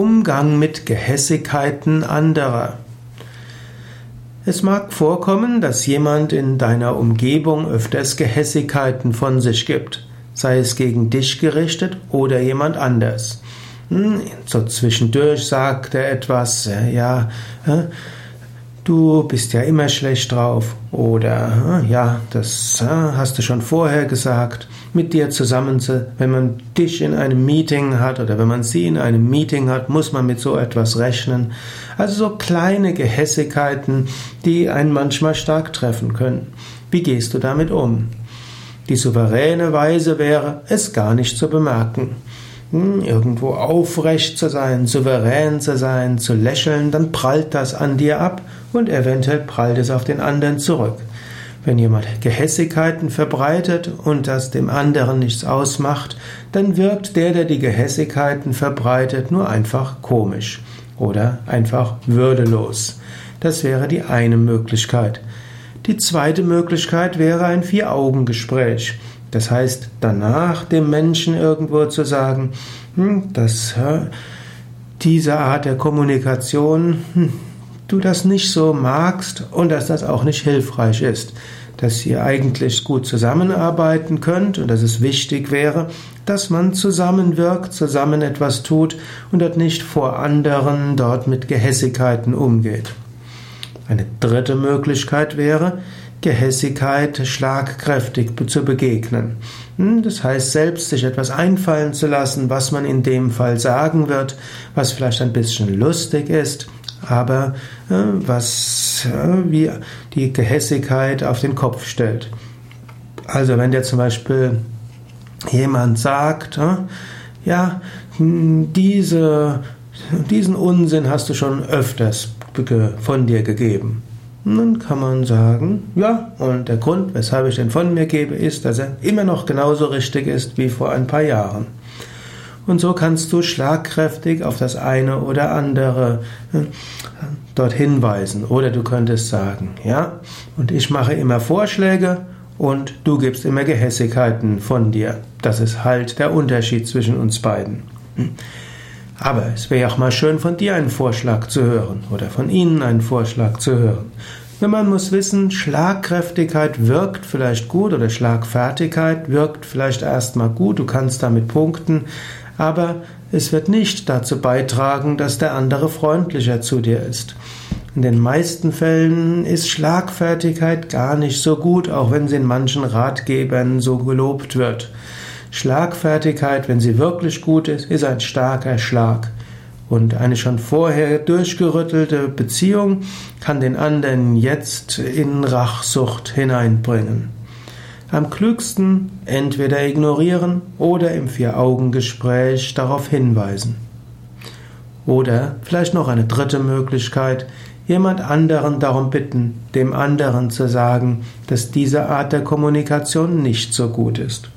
Umgang mit Gehässigkeiten anderer. Es mag vorkommen, dass jemand in deiner Umgebung öfters Gehässigkeiten von sich gibt, sei es gegen dich gerichtet oder jemand anders. Hm, so zwischendurch sagt er etwas, äh, ja, du bist ja immer schlecht drauf oder ja, das hast du schon vorher gesagt. Mit dir zusammen, wenn man dich in einem Meeting hat oder wenn man sie in einem Meeting hat, muss man mit so etwas rechnen. Also so kleine Gehässigkeiten, die einen manchmal stark treffen können. Wie gehst du damit um? Die souveräne Weise wäre, es gar nicht zu bemerken. Hm, irgendwo aufrecht zu sein, souverän zu sein, zu lächeln, dann prallt das an dir ab und eventuell prallt es auf den anderen zurück. Wenn jemand Gehässigkeiten verbreitet und das dem anderen nichts ausmacht, dann wirkt der, der die Gehässigkeiten verbreitet, nur einfach komisch oder einfach würdelos. Das wäre die eine Möglichkeit. Die zweite Möglichkeit wäre ein Vier-Augen-Gespräch. Das heißt, danach dem Menschen irgendwo zu sagen, hm, dass diese Art der Kommunikation hm, du das nicht so magst und dass das auch nicht hilfreich ist. Dass ihr eigentlich gut zusammenarbeiten könnt und dass es wichtig wäre, dass man zusammenwirkt, zusammen etwas tut und dort nicht vor anderen dort mit Gehässigkeiten umgeht. Eine dritte Möglichkeit wäre, Gehässigkeit schlagkräftig zu begegnen. Hm, das heißt, selbst sich etwas einfallen zu lassen, was man in dem Fall sagen wird, was vielleicht ein bisschen lustig ist, aber äh, was äh, wie die Gehässigkeit auf den Kopf stellt. Also wenn dir zum Beispiel jemand sagt, äh, ja, hm, diese, diesen Unsinn hast du schon öfters von dir gegeben. Dann kann man sagen, ja, und der Grund, weshalb ich den von mir gebe, ist, dass er immer noch genauso richtig ist wie vor ein paar Jahren. Und so kannst du schlagkräftig auf das eine oder andere äh, dort hinweisen. Oder du könntest sagen, ja, und ich mache immer Vorschläge und du gibst immer Gehässigkeiten von dir. Das ist halt der Unterschied zwischen uns beiden. Aber es wäre auch mal schön, von dir einen Vorschlag zu hören oder von Ihnen einen Vorschlag zu hören. Wenn man muss wissen, Schlagkräftigkeit wirkt vielleicht gut oder Schlagfertigkeit wirkt vielleicht erstmal gut, du kannst damit punkten, aber es wird nicht dazu beitragen, dass der andere freundlicher zu dir ist. In den meisten Fällen ist Schlagfertigkeit gar nicht so gut, auch wenn sie in manchen Ratgebern so gelobt wird. Schlagfertigkeit, wenn sie wirklich gut ist, ist ein starker Schlag. Und eine schon vorher durchgerüttelte Beziehung kann den anderen jetzt in Rachsucht hineinbringen. Am klügsten entweder ignorieren oder im Vier-Augen-Gespräch darauf hinweisen. Oder vielleicht noch eine dritte Möglichkeit, jemand anderen darum bitten, dem anderen zu sagen, dass diese Art der Kommunikation nicht so gut ist.